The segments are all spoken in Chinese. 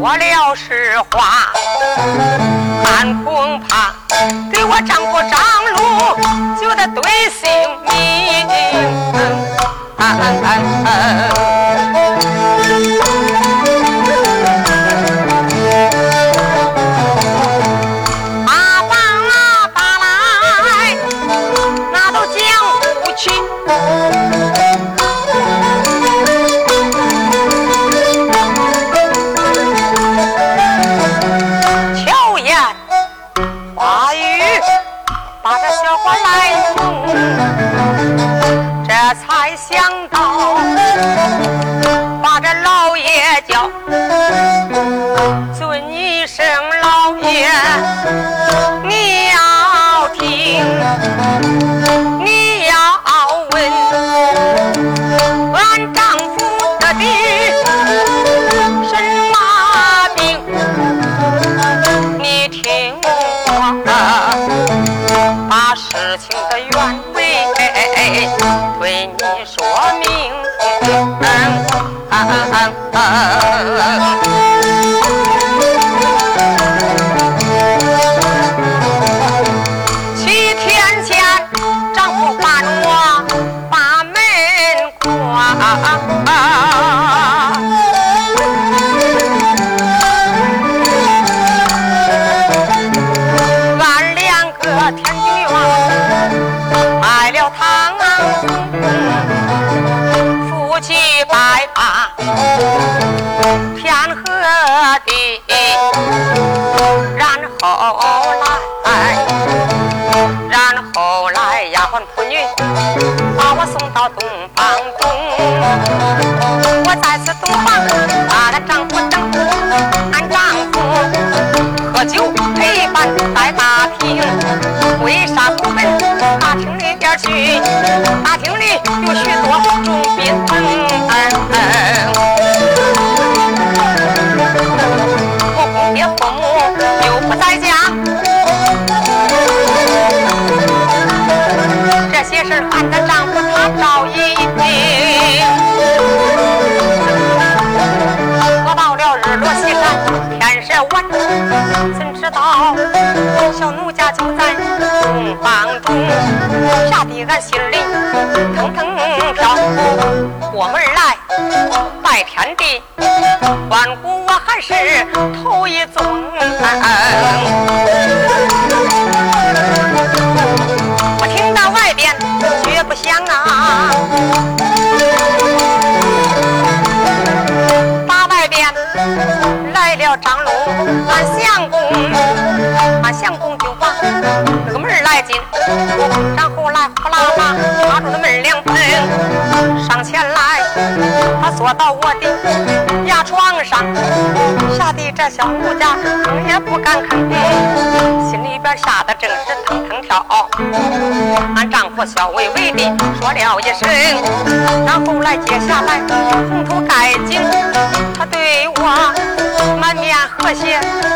说了实话俺恐怕给我张不张禄就得对姓名然后来呼啦啦抓住了门铃盆，上前来，他坐到我的牙床上，吓得这小奴家吭也不敢吭，心里边吓得正是腾腾跳。俺丈夫笑微微的说了一声，然后来接下来红头盖经，他对我满面和媳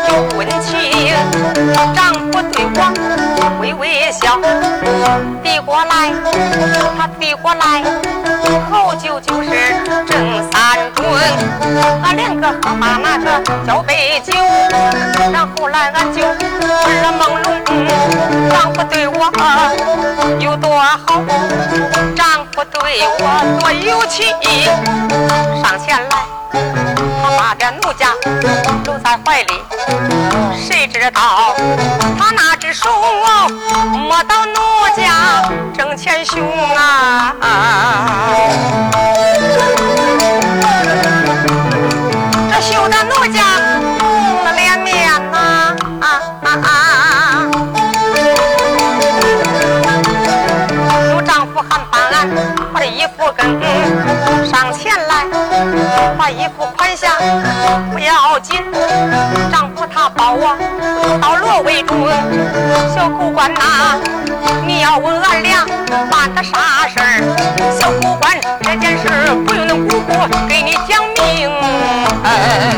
有温情丈夫对我微微笑递过来他递过来好酒就是正三准俺两个喝罢那个交杯酒然后来俺就耳了朦胧丈夫对我有多好丈夫对我多有情上前来他把这奴家搂在怀里，谁知道他那只手摸到奴家正前胸啊！这羞得奴家红了脸面呐！有丈夫还帮俺把这衣服跟把衣服宽下不要紧，丈夫他保我保罗为主，小狗官呐，你要问俺俩办的啥事儿？小狗官，这件事不用那姑姑给你讲明。哎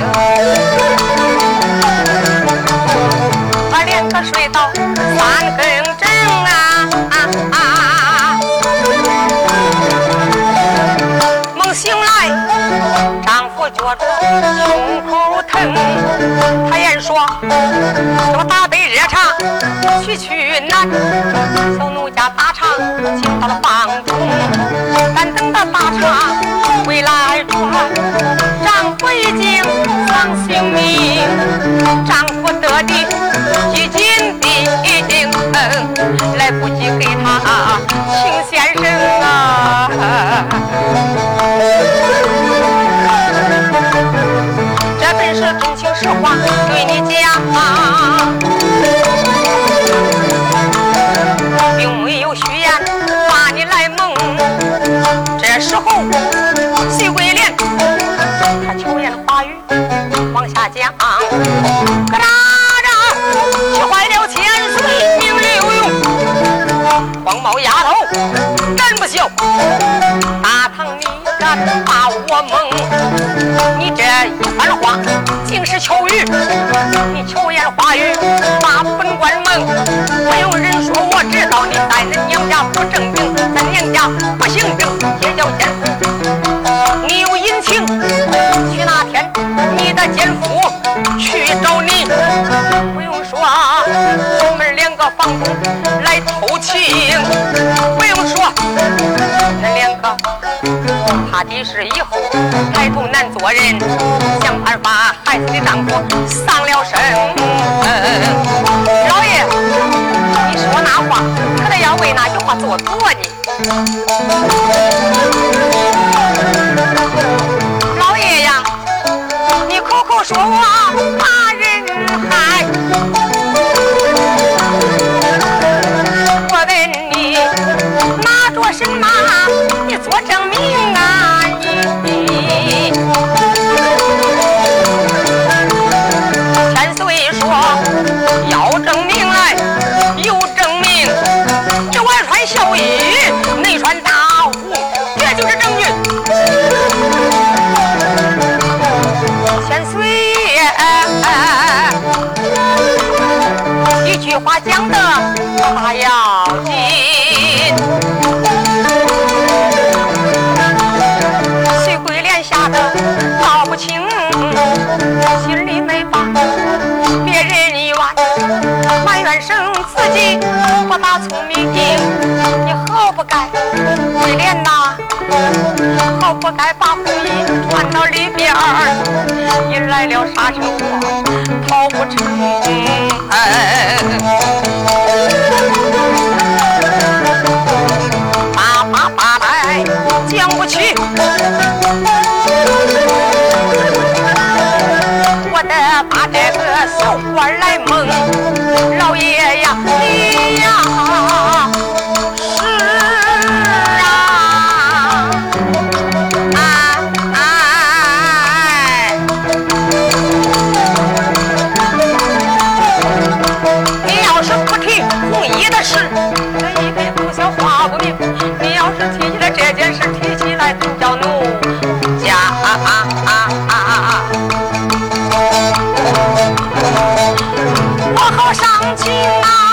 我打杯热茶，去去难。”小奴家打茶进到了房中，但等到打茶回来转，丈夫已经丧性命。丈夫得的几斤的，来不及给他请先生啊。话对你讲，并没有虚言把你来蒙。这时候，徐桂莲他巧言华语往下讲，咯哒哒，气坏了千岁命刘墉，黄毛丫头真不孝，大唐你敢把我蒙？你这一番话。竟是巧语，你巧言花语把本官蒙，不用人说我知道你在恁娘家不正经，在娘家不行正，也叫奸夫。你有隐情，去那天你的奸夫去找你，不用说，我们两个房东来偷情，不用说，他的是以后抬头难做人，想办法孩子的丈夫丧了身。话讲的大要紧，徐桂莲吓得道不清，心里生自己不大聪明，你好不该桂莲呐，好不该把红绫穿到里边儿，引来了杀身祸，逃不成。轻啊。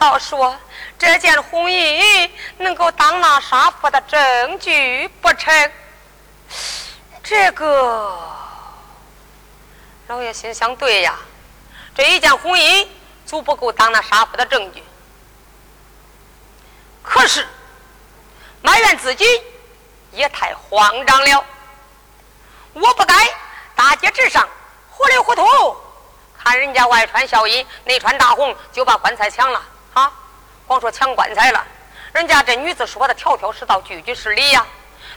道说这件红衣能够当那杀父的证据不成？这个老爷心想：对呀，这一件红衣足不够当那杀父的证据。可是埋怨自己也太慌张了，我不该大街之上糊里糊涂。看人家外穿孝衣，内穿大红，就把棺材抢了啊！光说抢棺材了，人家这女子说的条条是道，句句是理呀。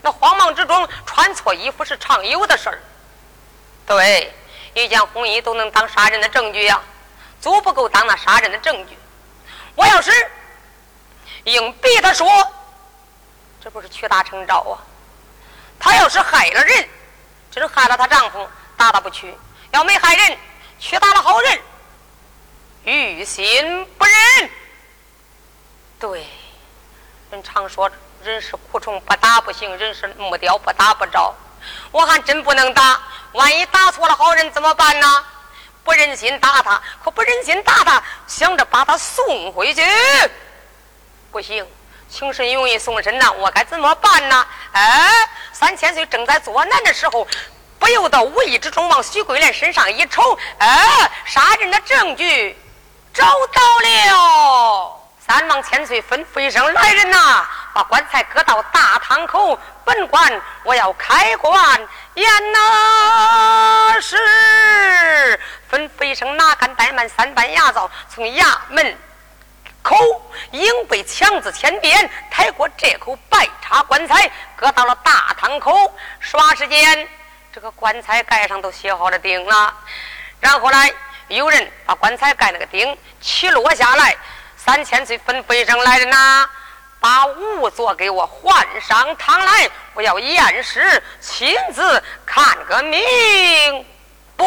那慌忙之中穿错衣服是常有的事儿。对，一件红衣都能当杀人的证据呀，足不够当那杀人的证据。我要是硬逼他说，这不是屈打成招啊？他要是害了人，真害了她丈夫，打他不屈；要没害人。屈打了好人，于心不忍。对，人常说人是苦虫，不打不行；人是木雕，不打不着。我还真不能打，万一打错了好人怎么办呢？不忍心打他，可不忍心打他，想着把他送回去，不行，情深容易送深呐。我该怎么办呢？哎，三千岁正在作难的时候。不由得无意之中往徐桂莲身上一瞅，哎，杀人的证据找到了！三王千岁吩咐一声：“来人呐，把棺材搁到大堂口，本官我要开棺验呐！”是吩咐一声，拿杆怠慢三班牙皂从衙门口硬被强字千边抬过这口白茶棺材，搁到了大堂口，耍时间。这个棺材盖上都写好了钉了，然后来有人把棺材盖那个钉起落下来。三千岁分飞上来的呐，把仵作给我换上堂来，我要验尸，亲自看个明。不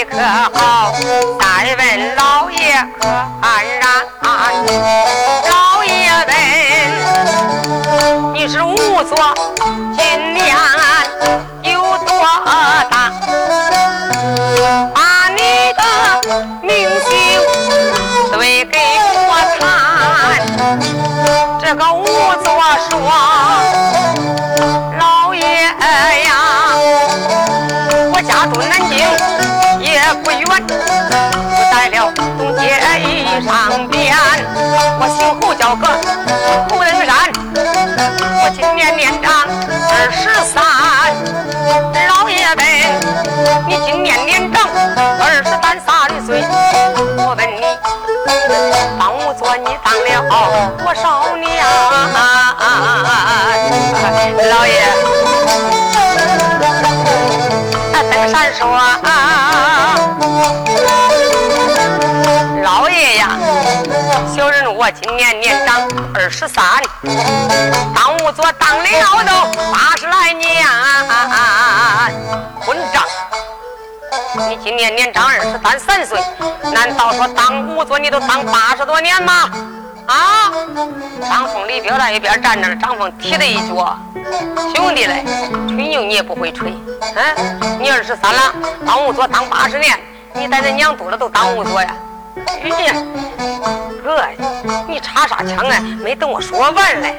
你可好？再问老爷可安然？老爷问你是仵作，今年有多大？把你的名姓对给我谈，这个仵作说，老爷呀，我家住南京不远，在了东街一上边，我姓胡叫个胡登山，我今年年长二十三，老爷们，你今年年长？二十三三岁，我问你，当仵作你当了多少年？老爷，登山说，今年年长二十三，当仵作当了都八十来年，混账！你今年年长二十三三岁，难道说当仵作你都当八十多年吗？啊！张凤李彪在一边站着，张凤踢了一脚，兄弟嘞，吹牛你也不会吹，嗯？你二十三了，当仵作当八十年，你在那娘肚子都当仵作呀？哎呀，哥，你插啥枪啊？没等我说完嘞。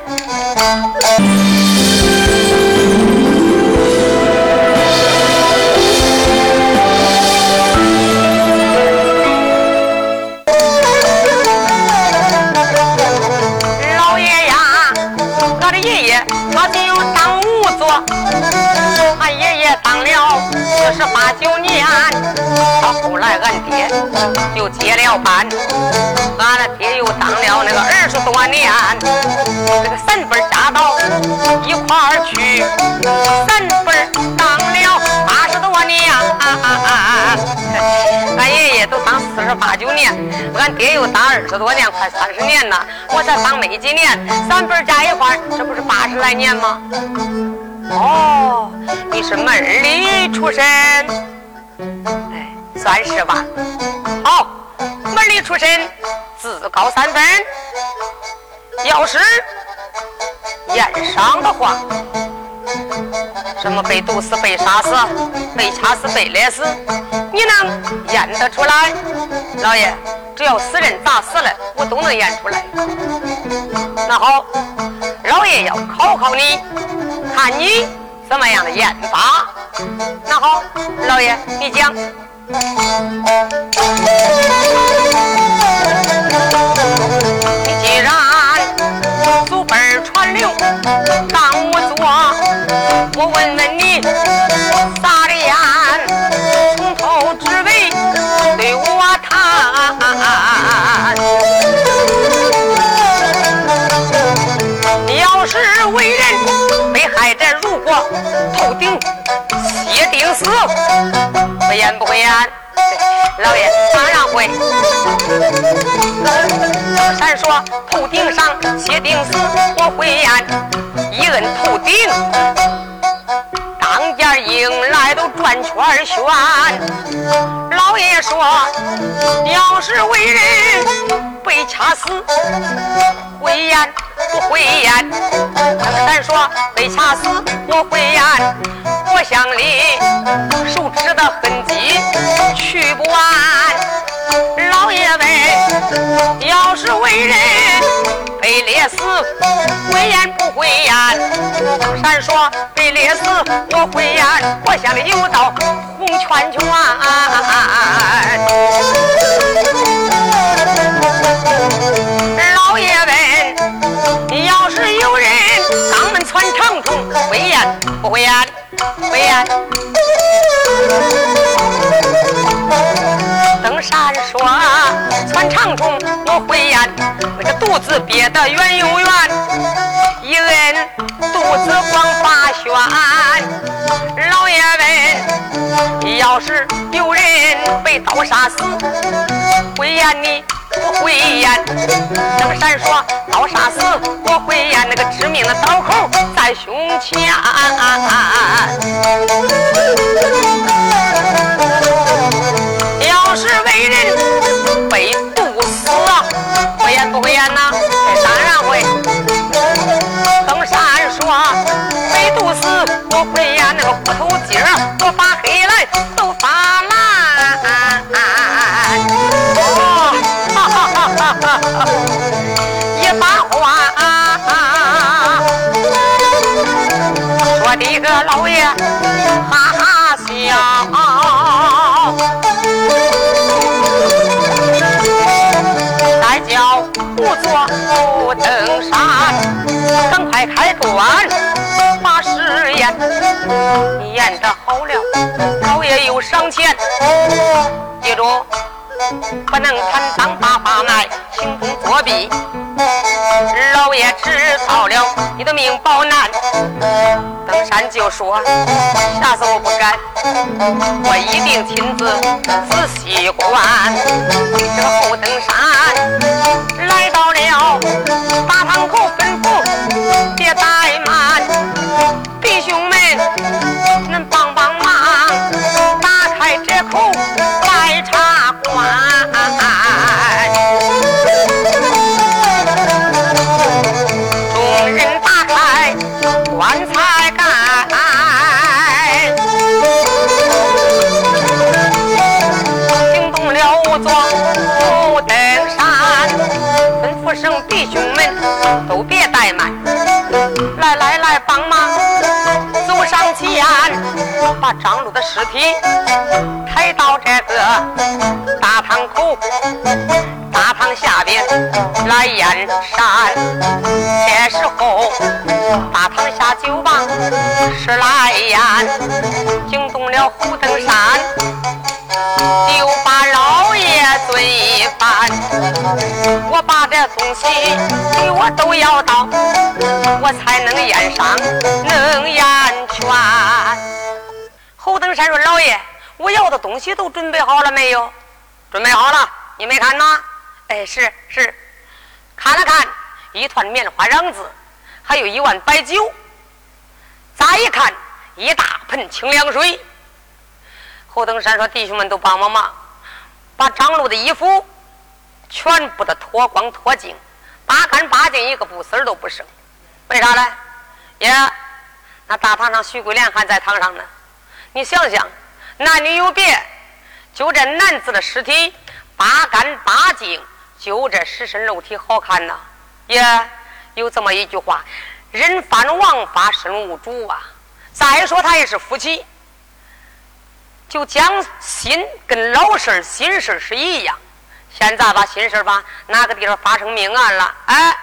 十八九年，到后来俺爹就接了班，俺的爹又当了那个二十多年，这个三辈加到一块儿去，三辈当了八十多年。俺爷爷都当四十八九年，俺爹又当二十多年，快三十年了，我才当没几年，三辈加一块这不是八十来年吗？哦，你是门里出身，哎，算是吧。好，门里出身，自高三分。要是验伤的话，什么被毒死、被杀死、被掐死、被勒死，你能验得出来？老爷，只要死人咋死了，我都能验出来。那好，老爷要考考你。看你什么样的验法？那好，老爷你讲。你既然祖辈传流当我做，我问问你，头顶谢定死，不演不会演？老爷当然会。闪说头顶上谢定死，我会演，一摁头顶，当家迎来都转圈旋。老爷说，要是为人被掐死，会言不会言？咱说被掐死我会言，我乡里手指的痕迹去不完。老爷们，要是为人被勒死，会言不会言？咱说被勒死我会言，我乡里有道红圈圈。老爷们，要是有人当门窜长虫，会言不会言？会言。登山说窜长虫，我会言，那个肚子憋得圆又圆，一摁肚子光发旋。老爷问，要是有人被刀杀死，会言你？不会演，登山说刀杀死，我会演那个致命的刀口在胸前。要是为人被毒死，会演不会演呢？不偷鸡儿，不发黑来，都发烂。哦，哈哈哈哈一把花、啊啊，说的个老爷哈哈笑。叫仵作不登山，赶快开棺。你，演得好了，老爷有赏钱，记住。不能贪赃打把卖，行动作弊。老爷知道了，你的命保难。登山就说：下次我不敢，我一定亲自仔细观。这后登山来到了大堂口，吩咐别怠前把张禄的尸体抬到这个大堂口。大堂下边来燕山，这时候大堂下酒吧是来燕，惊动了虎登山，就把罪犯。我把这东西给我都要到，我才能验伤，能验全。侯登山说：“老爷，我要的东西都准备好了没有？准备好了，你没看吗？”哎，是是，看了看一团棉花瓤子，还有一碗白酒。再一看，一大盆清凉水。侯登山说：“弟兄们都帮帮忙，把张禄的衣服全部的脱光脱净，八干八净，一个不丝儿都不剩。为啥呢？耶，那大堂上徐桂莲还在堂上呢。你想想，男女有别，就这男子的尸体八干八净。”就这尸身肉体好看呐，也有这么一句话：“人犯王法身无主啊。”再说他也是夫妻，就将心跟老事儿心事儿是一样。现在把心事儿吧，哪个地方发生命案了？哎，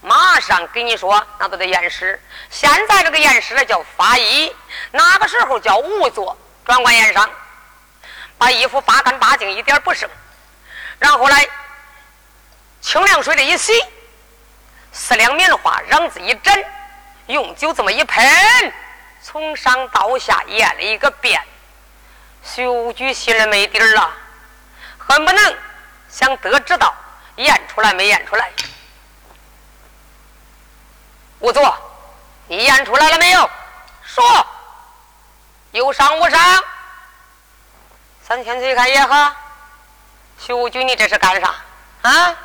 马上给你说，那都得验尸。现在这个验尸呢叫法医，那个时候叫仵作，专管验伤，把衣服扒干扒净，一点不剩，然后来。清凉水里一洗，四两棉花瓤子一枕，用酒这么一喷，从上到下验了一个遍。徐无举心里没底儿了，恨不能想得知道验出来没验出来。仵作，你验出来了没有？说。有伤无伤？三千岁看也好。徐武举，你这是干啥？啊？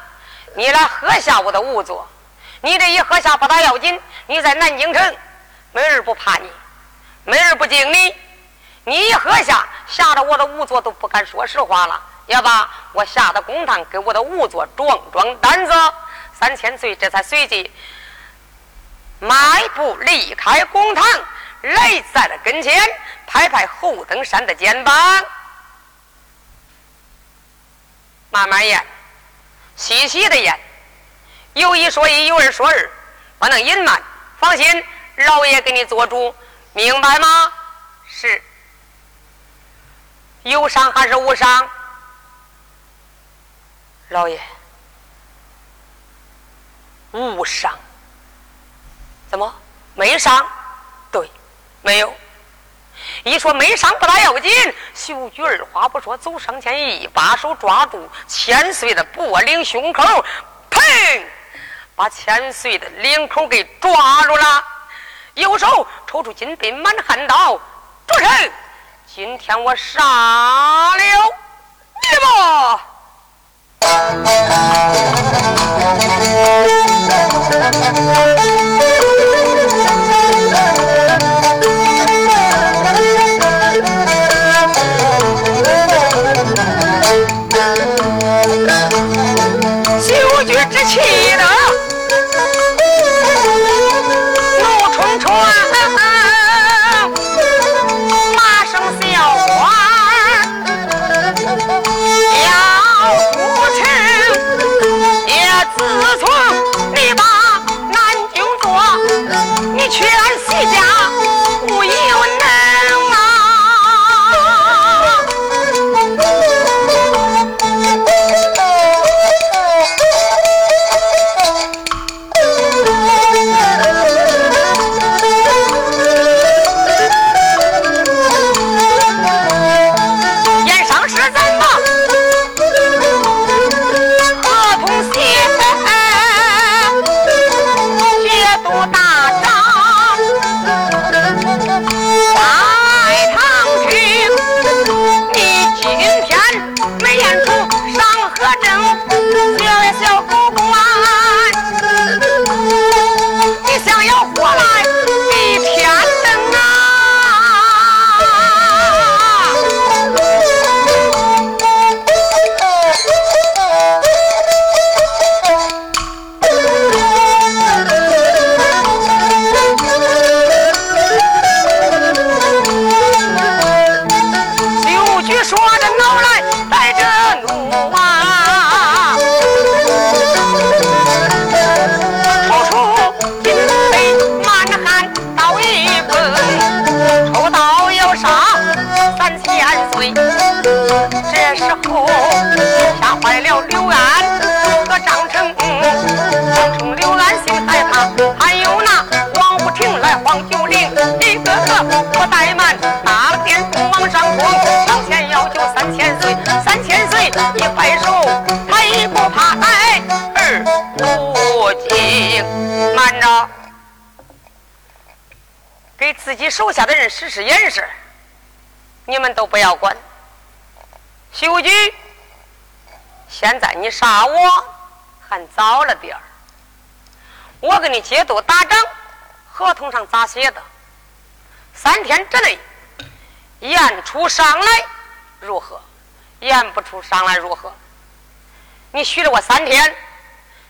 你来喝下我的仵作，你这一喝下不大要紧。你在南京城，没人不怕你，没人不敬你。你一喝下，吓得我的仵作都不敢说实话了。要把我下的公堂，给我的仵作壮壮胆子。三千岁这才随即迈步离开公堂，来在了跟前，拍拍侯登山的肩膀，慢慢咽，细细的咽，有一说一，有二说二，不能隐瞒。放心，老爷给你做主，明白吗？是。有伤还是无伤？老爷。无伤，怎么没伤？对，没有。一说没伤不大要紧。秀菊二话不说，走上前一把手抓住千岁的脖领胸口，砰，把千岁的领口给抓住了。右手抽出金杯满汉刀，住手，今天我杀了你吧。手下的人实施掩饰，你们都不要管。徐无举，现在你杀我还早了点儿。我给你接督打仗，合同上咋写的？三天之内验出伤来如何？验不出伤来如何？你许了我三天，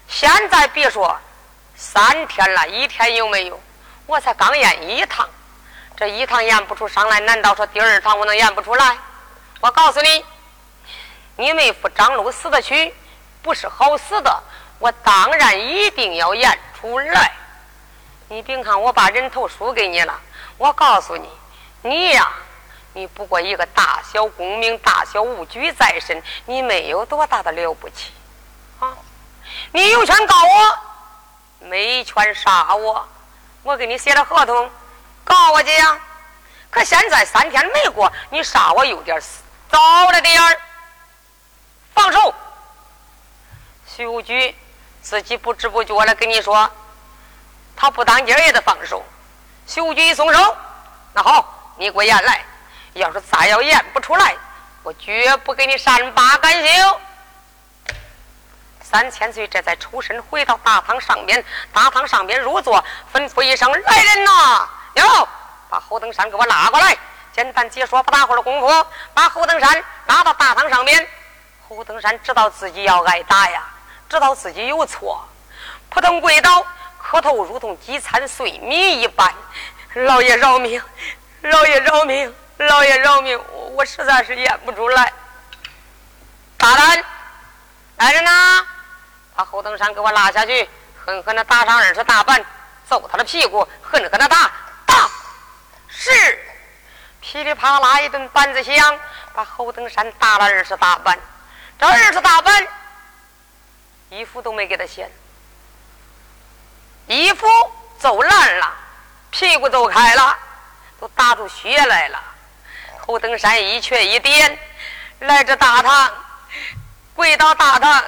现在别说三天了，一天有没有？我才刚验一趟。这一趟验不出伤来，难道说第二趟我能验不出来？我告诉你，你妹夫张禄死的去，不是好死的。我当然一定要验出来。你别看我把人头输给你了，我告诉你，你呀，你不过一个大小功名、大小物举在身，你没有多大的了不起啊！你有权告我，没权杀我。我给你写了合同。告我去呀！可现在三天没过，你杀我有点早了点儿。放手！徐无举自己不知不觉的跟你说，他不当劲也得放手。徐无举一松手，那好，你给我验来。要是再要验不出来，我绝不给你善罢甘休。三千岁这才抽身回到大堂上面，大堂上面入座，吩咐一声：“来人呐！哟，把侯登山给我拉过来。”简单解说不大会儿的功夫，把侯登山拉到大堂上面。侯登山知道自己要挨打呀，知道自己有错，扑通跪倒，磕头如同饥餐碎米一般。老爷饶命！老爷饶命！老爷饶命！我实在是咽不出来。大胆！来人呐！把侯登山给我拉下去，狠狠的打上二十大板，揍他的屁股，狠狠的打！打！是！噼里啪啦一顿板子响，把侯登山打了二十大板。这二十大板，衣服都没给他掀，衣服揍烂了，屁股揍开了，都打出血来了。侯登山一瘸一点来这大堂，跪到大堂，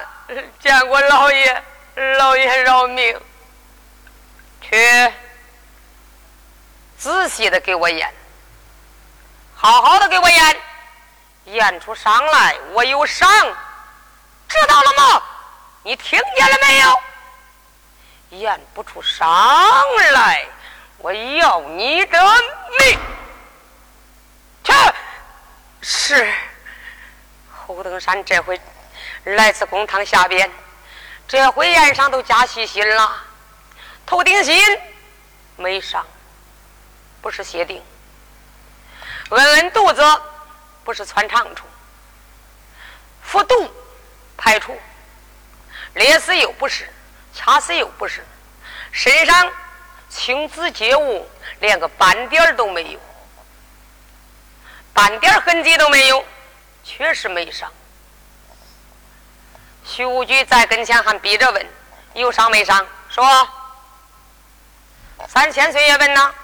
见过老爷，老爷饶命！去，仔细的给我演，好好的给我演，演出伤来，我有伤，知道了吗？你听见了没有？演不出伤来，我要你的命！去，是侯登山这回来自公堂下边，这回宴上都加细心了，头顶心没伤，不是血钉，摁摁肚子不是穿肠处，服毒排除，裂死又不是，掐死又不是，身上青紫皆无，连个斑点都没有。半点痕迹都没有，确实没伤。徐无惧在跟前还逼着问：“有伤没伤？”说：“三千岁也问呐，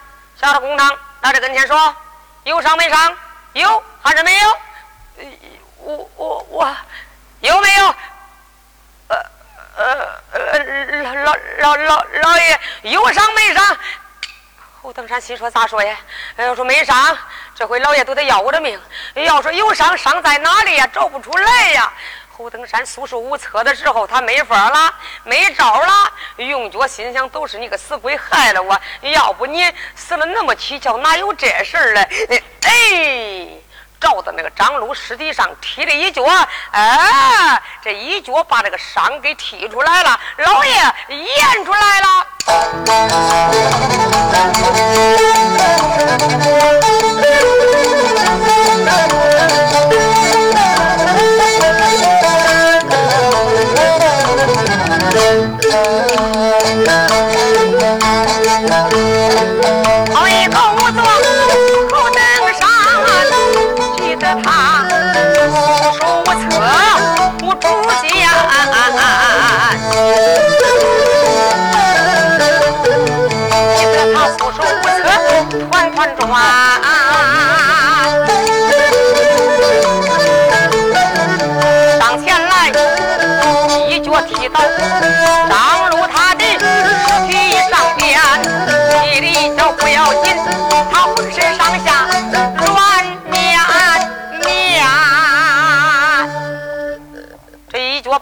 下了公堂到这跟前说：有伤没伤？有还是没有？我我我有没有？呃呃呃，老老老老爷有伤没伤？”侯登山心说：“咋说呀？要说没伤，这回老爷都得要我的命；要说有伤，伤在哪里呀？找不出来呀！”侯登山束手无策的时候，他没法了，没招了。用脚心想：都是你个死鬼害了我！要不你死了那么蹊跷，哪有这事儿嘞？哎，照到那个张鲁尸体上踢了一脚，哎，这一脚把这个伤给踢出来了，老爷验出来了。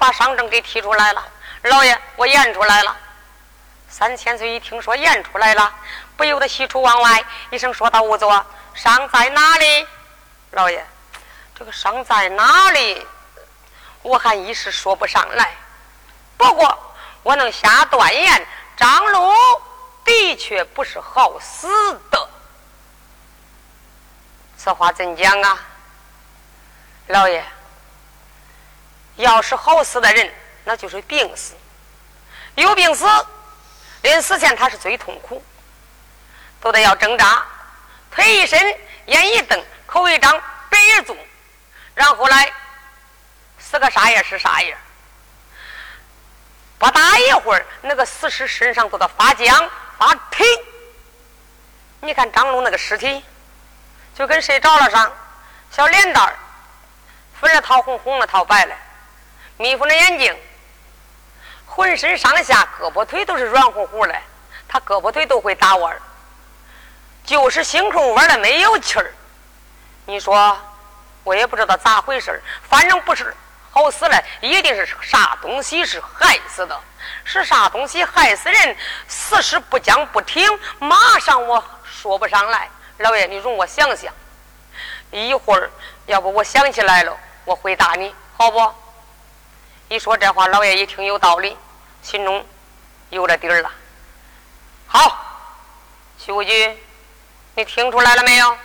把伤症给提出来了，老爷，我验出来了。三千岁一听说验出来了。不由得喜出望外，一声说道：“仵作，伤在哪里？老爷，这个伤在哪里？我还一时说不上来。不过我能下断言，张鲁的确不是好死的。此话怎讲啊？老爷，要是好死的人，那就是病死。有病死，临死前他是最痛苦。”都得要挣扎，腿一伸，眼一瞪，口一张，鼻一诌，然后来死个啥样是啥样。不大一会儿，那个死尸身上都得发僵发疼。你看张龙那个尸体，就跟谁着了上，小脸蛋儿，粉了桃红，红了桃白了，眯缝着眼睛，浑身上下胳膊腿都是软乎乎的，他胳膊腿都会打弯儿。就是心口窝的没有气儿。你说，我也不知道咋回事反正不是好死了，一定是啥东西是害死的，是啥东西害死人？死事不讲不听，马上我说不上来。老爷，你容我想想，一会儿要不我想起来了，我回答你，好不？一说这话，老爷一听有道理，心中有了底儿了。好，徐武举，你听出来了没有？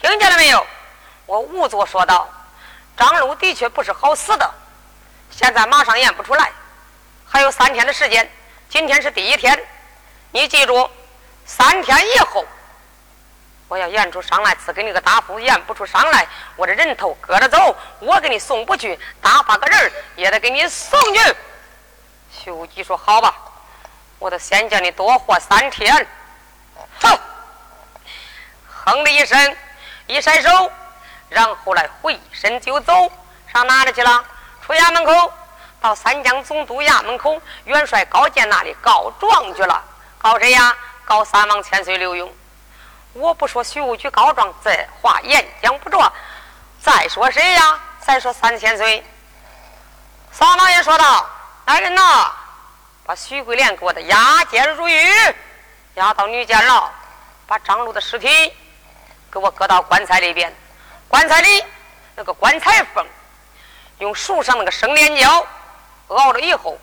听见了没有？我仵作说道：“张禄的确不是好死的，现在马上验不出来，还有三天的时间。今天是第一天，你记住，三天以后我要验出伤来，赐给你个答复。验不出伤来，我这人头搁着走，我给你送不去，打发个人也得给你送去。”徐武吉说：“好吧，我得先叫你多活三天。”哼，哼的一声。一甩手，然后来回身就走，上哪里去了？出衙门口，到三江总督衙门口，元帅高见那里告状去了。告谁呀？告三王千岁刘墉。我不说徐务局告状，这话言讲不着。再说谁呀？再说三千岁。三老爷说道：“来人呐，把徐桂莲给我的押监入狱，押到女监牢，把张禄的尸体。”给我搁到棺材里边，棺材里那个棺材缝，用树上那个生莲胶熬了以后，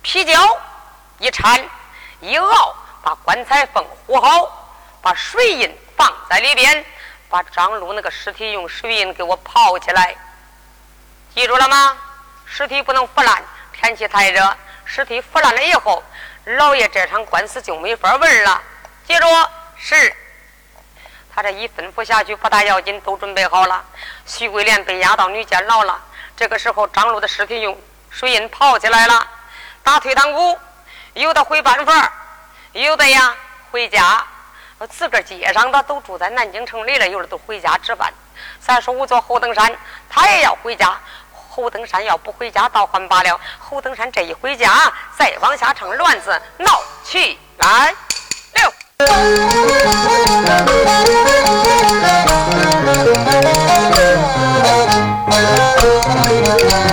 皮胶一缠一熬，把棺材缝糊好，把水印放在里边，把张禄那个尸体用水印给我泡起来，记住了吗？尸体不能腐烂，天气太热，尸体腐烂了以后，老爷这场官司就没法问了。记住，是。他这一吩咐下去，不大要紧，都准备好了。徐桂莲被押到女监牢了。这个时候，张禄的尸体用水印泡起来了。打退堂鼓，有的回办法，有的呀回家。我自个儿街上的都住在南京城里了，有的都回家值班。再说，我做侯登山，他也要回家。侯登山要不回家，倒还罢了。侯登山这一回家，再往下成乱子闹起来六。